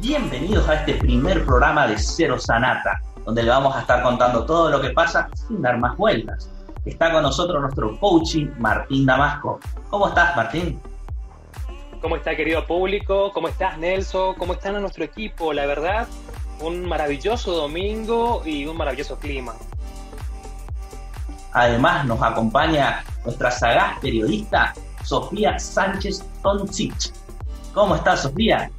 Bienvenidos a este primer programa de Cero Sanata, donde le vamos a estar contando todo lo que pasa sin dar más vueltas. Está con nosotros nuestro coaching Martín Damasco. ¿Cómo estás, Martín? ¿Cómo está, querido público? ¿Cómo estás, Nelson? ¿Cómo está nuestro equipo? La verdad, un maravilloso domingo y un maravilloso clima. Además, nos acompaña nuestra sagaz periodista Sofía Sánchez Toncich. ¿Cómo estás, Sofía?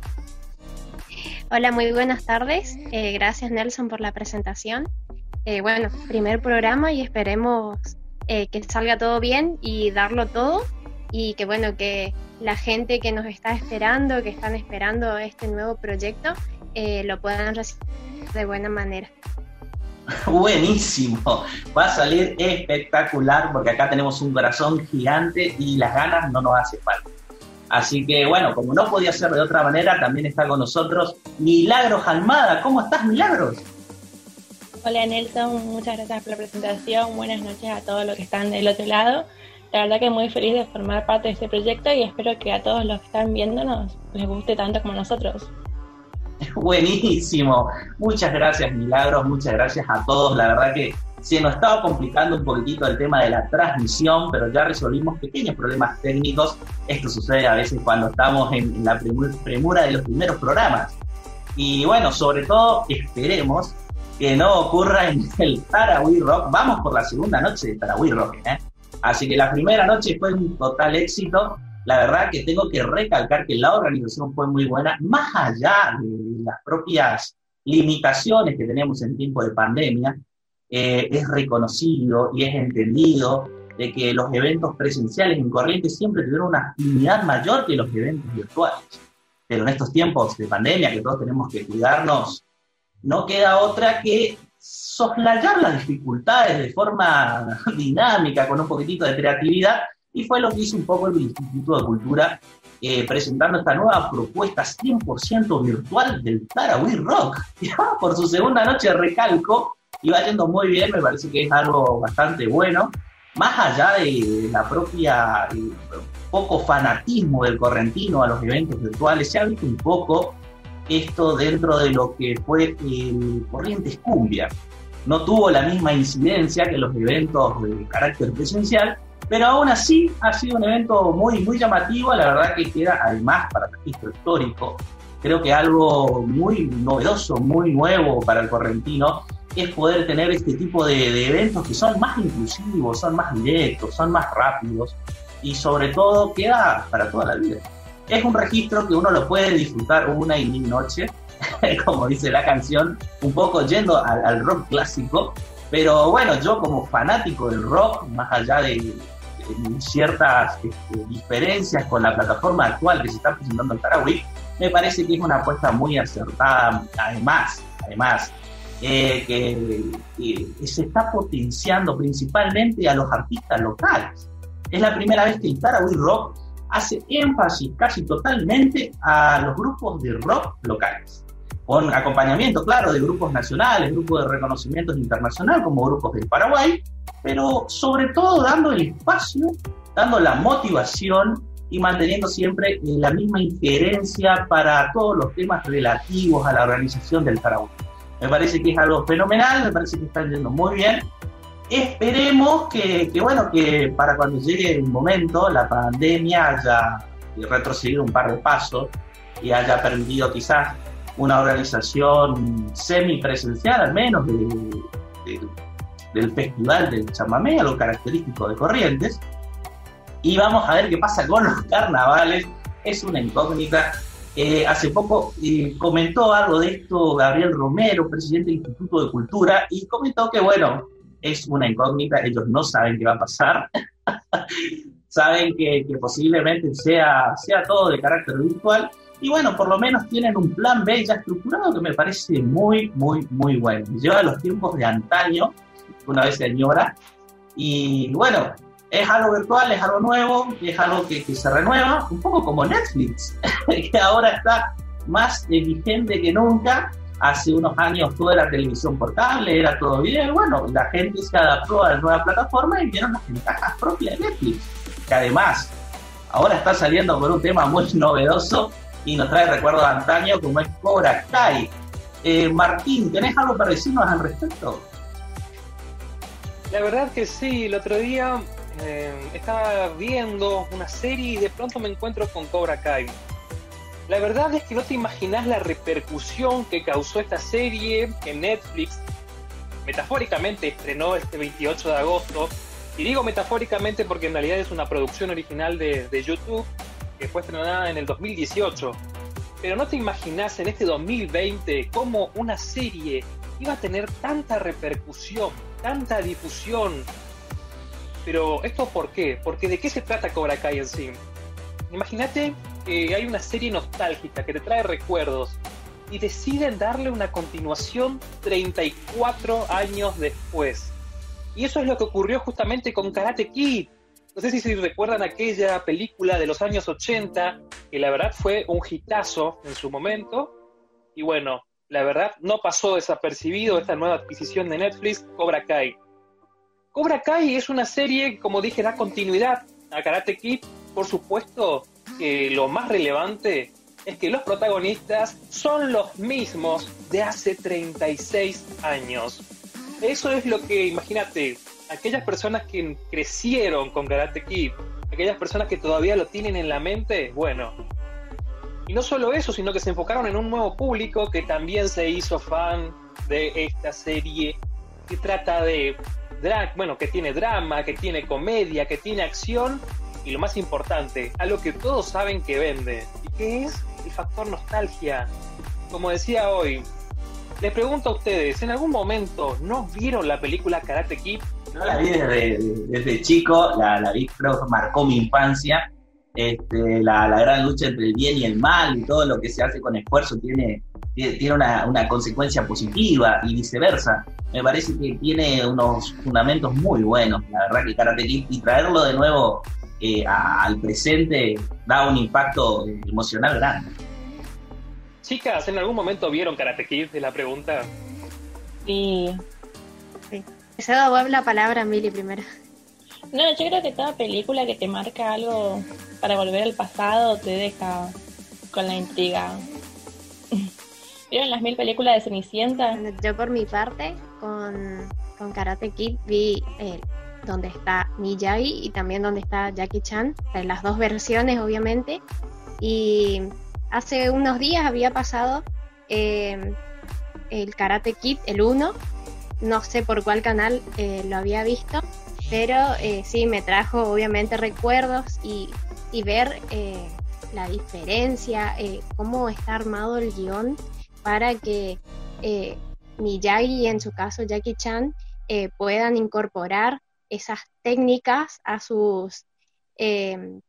Hola, muy buenas tardes. Eh, gracias, Nelson, por la presentación. Eh, bueno, primer programa y esperemos eh, que salga todo bien y darlo todo y que bueno, que la gente que nos está esperando, que están esperando este nuevo proyecto, lo puedan recibir de buena manera. Buenísimo, va a salir espectacular porque acá tenemos un corazón gigante y las ganas no nos hace falta. Así que bueno, como no podía ser de otra manera, también está con nosotros Milagros Almada. ¿Cómo estás, Milagros? Hola Nelson, muchas gracias por la presentación. Buenas noches a todos los que están del otro lado. La verdad que muy feliz de formar parte de este proyecto y espero que a todos los que están viéndonos les guste tanto como a nosotros. Buenísimo. Muchas gracias, Milagros. Muchas gracias a todos. La verdad que se nos estaba complicando un poquitito el tema de la transmisión, pero ya resolvimos pequeños problemas técnicos. Esto sucede a veces cuando estamos en, la premura de los primeros programas. Y bueno, sobre todo esperemos que no ocurra en el Tarahui Rock. Vamos por la segunda noche de Tarahui Rock. ¿eh? Así que la primera noche fue un total éxito. La verdad que tengo que recalcar que la organización fue muy buena, más allá de las propias limitaciones que tenemos en tiempo de pandemia eh, es reconocido y es entendido de que los eventos presenciales en Corrientes siempre tuvieron una actividad mayor que los eventos virtuales. Pero en estos tiempos de pandemia, que todos tenemos que cuidarnos, no queda otra que soslayar las dificultades de forma dinámica, con un poquitito de creatividad, y fue lo que hizo un poco el Instituto de Cultura eh, presentando esta nueva propuesta 100% virtual del Tarahui Rock. por su segunda noche recalco y va yendo muy bien, me parece que es algo bastante bueno, más allá de la propia eh, poco fanatismo del correntino a los eventos virtuales, se ha visto un poco esto dentro de lo que fue el Corrientes Cumbia. No tuvo la misma incidencia que los eventos de carácter presencial, pero aún así ha sido un evento muy, muy llamativo, la verdad que queda además para registro histórico, creo que algo muy novedoso, muy nuevo para el correntino, es poder tener este tipo de, eventos que son más inclusivos, son más directos, son más rápidos y sobre todo queda para toda la vida. Es un registro que uno lo puede disfrutar una y mil noches, como dice la canción, un poco yendo al, rock clásico, pero bueno, yo como fanático del rock, más allá de, ciertas este, diferencias con la plataforma actual que se está presentando en Tarahui, me parece que es una apuesta muy acertada, además, además, eh, que, se está potenciando principalmente a los artistas locales. Es la primera vez que el Tarahui Rock hace énfasis casi totalmente a los grupos de rock locales, con acompañamiento, claro, de grupos nacionales, grupos de reconocimiento internacional como grupos del Paraguay, pero sobre todo dando el espacio, dando la motivación y manteniendo siempre la misma injerencia para todos los temas relativos a la organización del Tarahui. Me parece que es algo fenomenal, me parece que está yendo muy bien. Esperemos que, bueno, que para cuando llegue el momento, la pandemia haya retrocedido un par de pasos y haya permitido quizás una organización semipresencial, al menos, del festival del chamamé, algo característico de Corrientes. Y vamos a ver qué pasa con los carnavales. Es una incógnita eh, hace poco eh, comentó algo de esto Gabriel Romero, presidente del Instituto de Cultura, y comentó que, bueno, es una incógnita, ellos no saben qué va a pasar, saben que, posiblemente sea, sea todo de carácter virtual, y bueno, por lo menos tienen un plan B ya estructurado que me parece muy, muy, muy bueno. Lleva los tiempos de antaño, una vez señora, y bueno, es algo virtual, es algo nuevo, es algo que, se renueva, un poco como Netflix, que ahora está más vigente que nunca. Hace unos años toda la televisión por cable, era todo bien, bueno, la gente se adaptó a la nueva plataforma y vieron las ventajas propias de Netflix, que además ahora está saliendo por un tema muy novedoso, y nos trae recuerdos de antaño como es Cobra Kai. Eh, Martín, ¿tenés algo para decirnos al respecto? La verdad que sí, el otro día eh, estaba viendo una serie y de pronto me encuentro con Cobra Kai. La verdad es que no te imaginas la repercusión que causó esta serie en Netflix. Metafóricamente estrenó este 28 de agosto. Y digo metafóricamente porque en realidad es una producción original de, de YouTube que fue estrenada en el 2018. Pero no te imaginas en este 2020 cómo una serie iba a tener tanta repercusión, tanta difusión. Pero esto por qué? Porque de qué se trata Cobra Kai en sí. Imagínate que hay una serie nostálgica que te trae recuerdos y deciden darle una continuación 34 años después. Y eso es lo que ocurrió justamente con Karate Kid. No sé si recuerdan aquella película de los años 80, que la verdad fue un hitazo en su momento. Y bueno, la verdad no pasó desapercibido esta nueva adquisición de Netflix, Cobra Kai. Cobra Kai es una serie, como dije, da continuidad a Karate Kid. Por supuesto lo más relevante es que los protagonistas son los mismos de hace 36 años. Eso es lo que, imagínate, aquellas personas que crecieron con Karate Kid, aquellas personas que todavía lo tienen en la mente, bueno. Y no solo eso, sino que se enfocaron en un nuevo público que también se hizo fan de esta serie que trata de drag, bueno, que tiene drama, que tiene comedia, que tiene acción y lo más importante, algo que todos saben que vende, y que es el factor nostalgia. Como decía hoy, les pregunto a ustedes, ¿en algún momento no vieron la película Karate Kid? No la vi desde, chico, la, vi, creo marcó mi infancia. Este, la, gran lucha entre el bien y el mal y todo lo que se hace con esfuerzo tiene, tiene una, una consecuencia positiva y viceversa. Me parece que tiene unos fundamentos muy buenos, la verdad que Karate Kid, y traerlo de nuevo eh, al presente da un impacto emocional grande. Chicas, ¿en algún momento vieron Karate Kid? Es la pregunta. Sí. sí. Se da web la palabra a Mili primero. No, yo creo que toda película que te marca algo para volver al pasado te deja con la intriga. ¿Vieron las mil películas de Cenicienta? Yo por mi parte, con, con Karate Kid vi el donde está Miyagi y también donde está Jackie Chan, en las dos versiones obviamente. Y hace unos días había pasado eh, el Karate Kid, el 1, no sé por cuál canal eh, lo había visto, pero eh, sí me trajo obviamente recuerdos y, y ver la diferencia, cómo está armado el guion para que Miyagi y en su caso Jackie Chan puedan incorporar esas técnicas a sus, eh,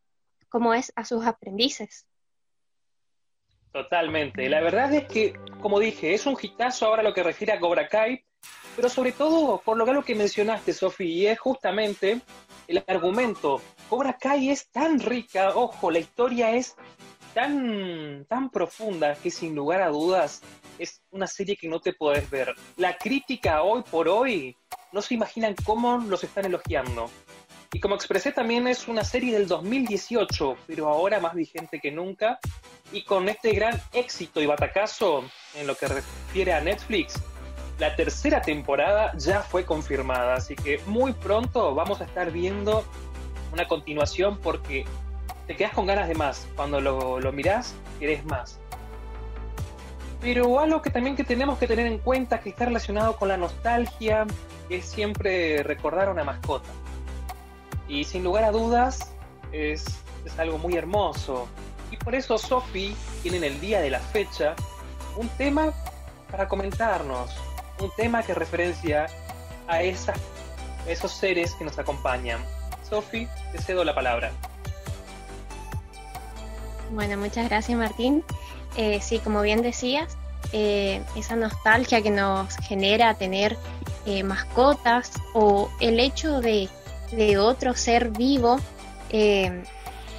como es, a sus aprendices. Totalmente. La verdad es que, como dije, es un hitazo ahora lo que refiere a Cobra Kai, pero sobre todo por lo que mencionaste, Sofi, y es justamente el argumento. Cobra Kai es tan rica, ojo, la historia es tan, tan profunda que sin lugar a dudas es una serie que no te podés ver. La crítica hoy por hoy no se imaginan cómo los están elogiando. Y como expresé, también es una serie del 2018, pero ahora más vigente que nunca. Y con este gran éxito y batacazo en lo que refiere a Netflix, la tercera temporada ya fue confirmada. Así que muy pronto vamos a estar viendo una continuación porque te quedas con ganas de más. Cuando lo, lo mirás, querés más. Pero algo que también que tenemos que tener en cuenta que está relacionado con la nostalgia es siempre recordar a una mascota. Y sin lugar a dudas es, es algo muy hermoso. Y por eso Sophie tiene en el día de la fecha un tema para comentarnos, un tema que referencia a esas, esos seres que nos acompañan. Sophie, te cedo la palabra. Bueno, muchas gracias Martín. Eh, sí, como bien decías, eh, esa nostalgia que nos genera tener eh, mascotas o el hecho de, otro ser vivo,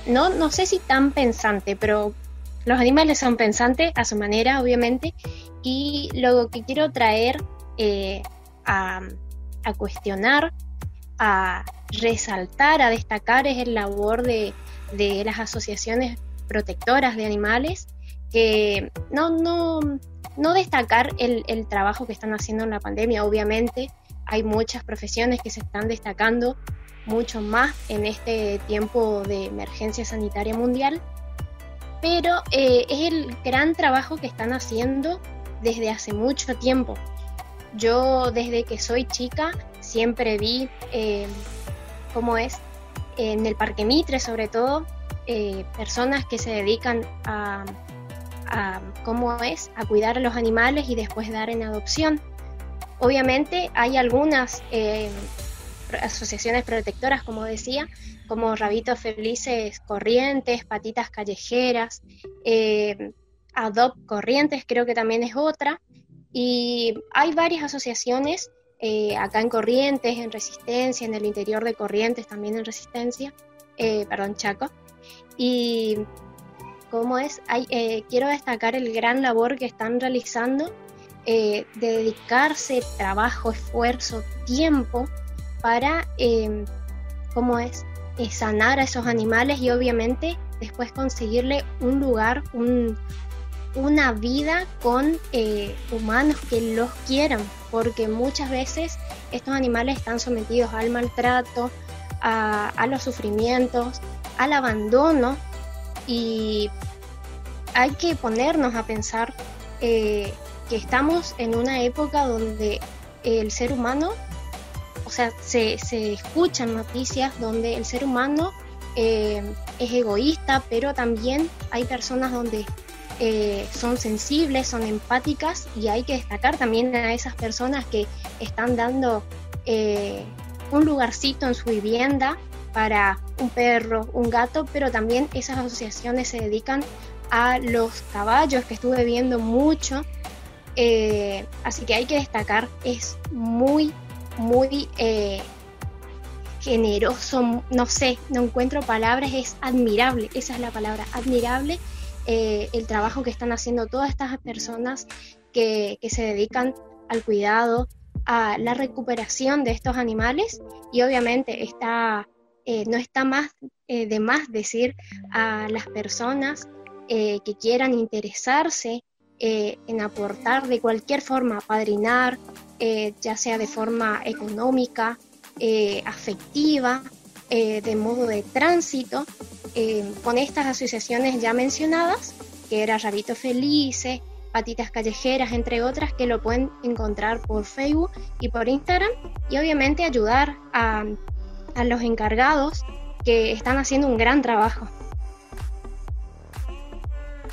no, no sé si tan pensante, pero los animales son pensantes a su manera, obviamente, y lo que quiero traer a, a cuestionar, a resaltar, a destacar es el labor de, de las asociaciones protectoras de animales que no, no, no destacar el, el trabajo que están haciendo en la pandemia, obviamente hay muchas profesiones que se están destacando mucho más en este tiempo de emergencia sanitaria mundial, pero eh, es el gran trabajo que están haciendo desde hace mucho tiempo. Yo desde que soy chica siempre vi eh, cómo es en el Parque Mitre sobre todo eh, personas que se dedican a, cómo es a cuidar a los animales y después dar en adopción. Obviamente hay algunas eh, asociaciones protectoras, como decía, como Rabitos Felices Corrientes, Patitas Callejeras, eh, Adopt Corrientes creo que también es otra, y hay varias asociaciones eh, acá en Corrientes, en Resistencia, en el interior de Corrientes también en Resistencia, eh, perdón, Chaco, y cómo es, quiero destacar el gran labor que están realizando de dedicarse trabajo, esfuerzo, tiempo para, eh, ¿cómo es?, eh, sanar a esos animales y obviamente después conseguirle un lugar, una vida con eh, humanos que los quieran, porque muchas veces estos animales están sometidos al maltrato, a, los sufrimientos, al abandono y hay que ponernos a pensar que estamos en una época donde el ser humano o sea, se, escuchan noticias donde el ser humano eh, es egoísta, pero también hay personas donde eh, son sensibles, son empáticas y hay que destacar también a esas personas que están dando eh, un lugarcito en su vivienda para un perro, un gato, pero también esas asociaciones se dedican a los caballos, que estuve viendo mucho. así que hay que destacar, es muy muy eh, generoso, no sé, no encuentro palabras, es admirable, esa es la palabra, admirable eh, el trabajo que están haciendo todas estas personas que, se dedican al cuidado, a la recuperación de estos animales y obviamente está, eh, no está más de más decir a las personas que quieran interesarse en aportar de cualquier forma, padrinar, eh, ya sea de forma económica, eh, afectiva, eh, de modo de tránsito, con estas asociaciones ya mencionadas, que era Rabito Felices, Patitas Callejeras, entre otras, que lo pueden encontrar por Facebook y por Instagram, y obviamente ayudar a, a los encargados que están haciendo un gran trabajo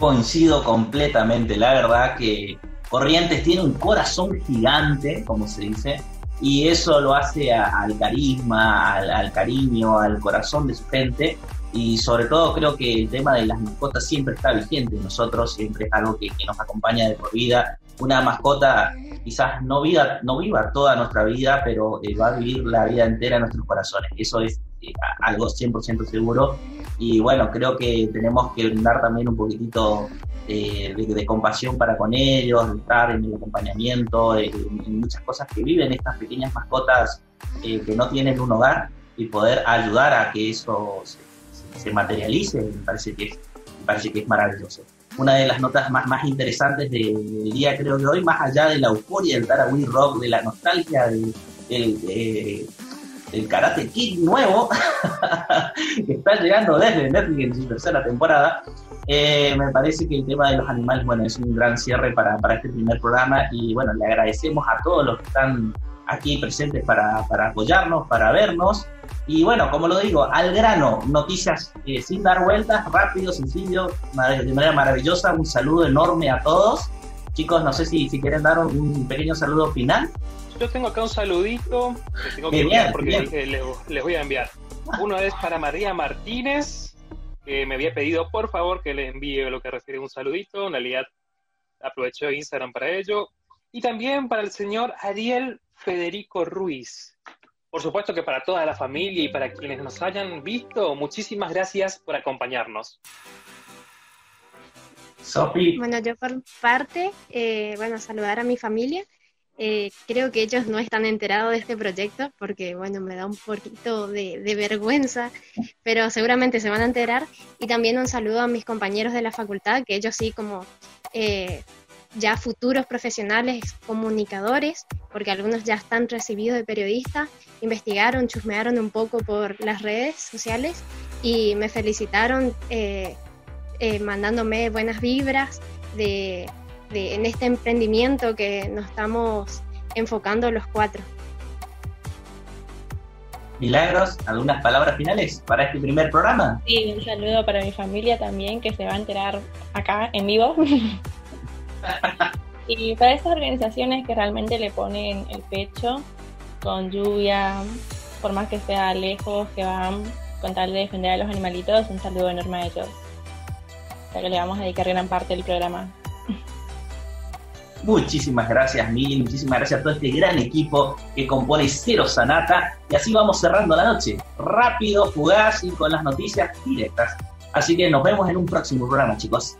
coincido completamente. La verdad que Corrientes tiene un corazón gigante, como se dice, y eso lo hace al carisma, al, cariño, al corazón de su gente. Y sobre todo creo que el tema de las mascotas siempre está vigente. Nosotros siempre es algo que, nos acompaña de por vida. Una mascota quizás no viva, no viva toda nuestra vida, pero eh, va a vivir la vida entera en nuestros corazones. Eso es eh, algo 100% seguro. Y bueno, creo que tenemos que dar también un poquitito de, compasión para con ellos, de estar en el acompañamiento, en muchas cosas que viven estas pequeñas mascotas eh, que no tienen un hogar y poder ayudar a que eso se, materialice, me parece, que es, parece que es maravilloso. Una de las notas más, más interesantes del día, creo que hoy, más allá de la euforia del Tarahui Rock, de la nostalgia del, del Karate Kid nuevo, que está llegando desde Netflix en su tercera temporada, eh, me parece que el tema de los animales, bueno, es un gran cierre para, para, este primer programa y bueno, le agradecemos a todos los que están aquí presentes para, para apoyarnos, para vernos. Y bueno, como lo digo, al grano, noticias eh, sin dar vueltas, rápido, sencillo, de manera maravillosa. Un saludo enorme a todos. Chicos, no sé si, si quieren dar un, pequeño saludo final. Yo tengo acá un saludito que tengo que enviar porque les voy a enviar. Uno es para María Martínez, que me había pedido por favor que le envíe lo que refiere un saludito. En realidad aprovecho Instagram para ello. Y también para el señor Ariel Federico Ruiz. Por supuesto que para toda la familia y para quienes nos hayan visto, muchísimas gracias por acompañarnos. Sophie. Bueno, yo por parte, eh, bueno, saludar a mi familia. Eh, creo que ellos no están enterados de este proyecto porque, bueno, me da un poquito de, vergüenza, pero seguramente se van a enterar. Y también un saludo a mis compañeros de la facultad, que ellos sí como eh, ya futuros profesionales comunicadores, porque algunos ya están recibidos de periodista, investigaron, chusmearon un poco por las redes sociales y me felicitaron eh, mandándome buenas vibras de en este emprendimiento que nos estamos enfocando los cuatro. Milagros, ¿algunas palabras finales para este primer programa? Sí, un saludo para mi familia también, que se va a enterar acá en vivo. y para estas organizaciones que realmente le ponen el pecho, con lluvia, por más que sea lejos, que van con tal de defender a los animalitos, un saludo enorme a ellos. O sea que le vamos a dedicar gran parte del programa. Muchísimas gracias, Mili. Muchísimas gracias a todo este gran equipo que compone Cero Sanata. Y así vamos cerrando la noche. Rápido, fugaz y con las noticias directas. Así que nos vemos en un próximo programa, chicos.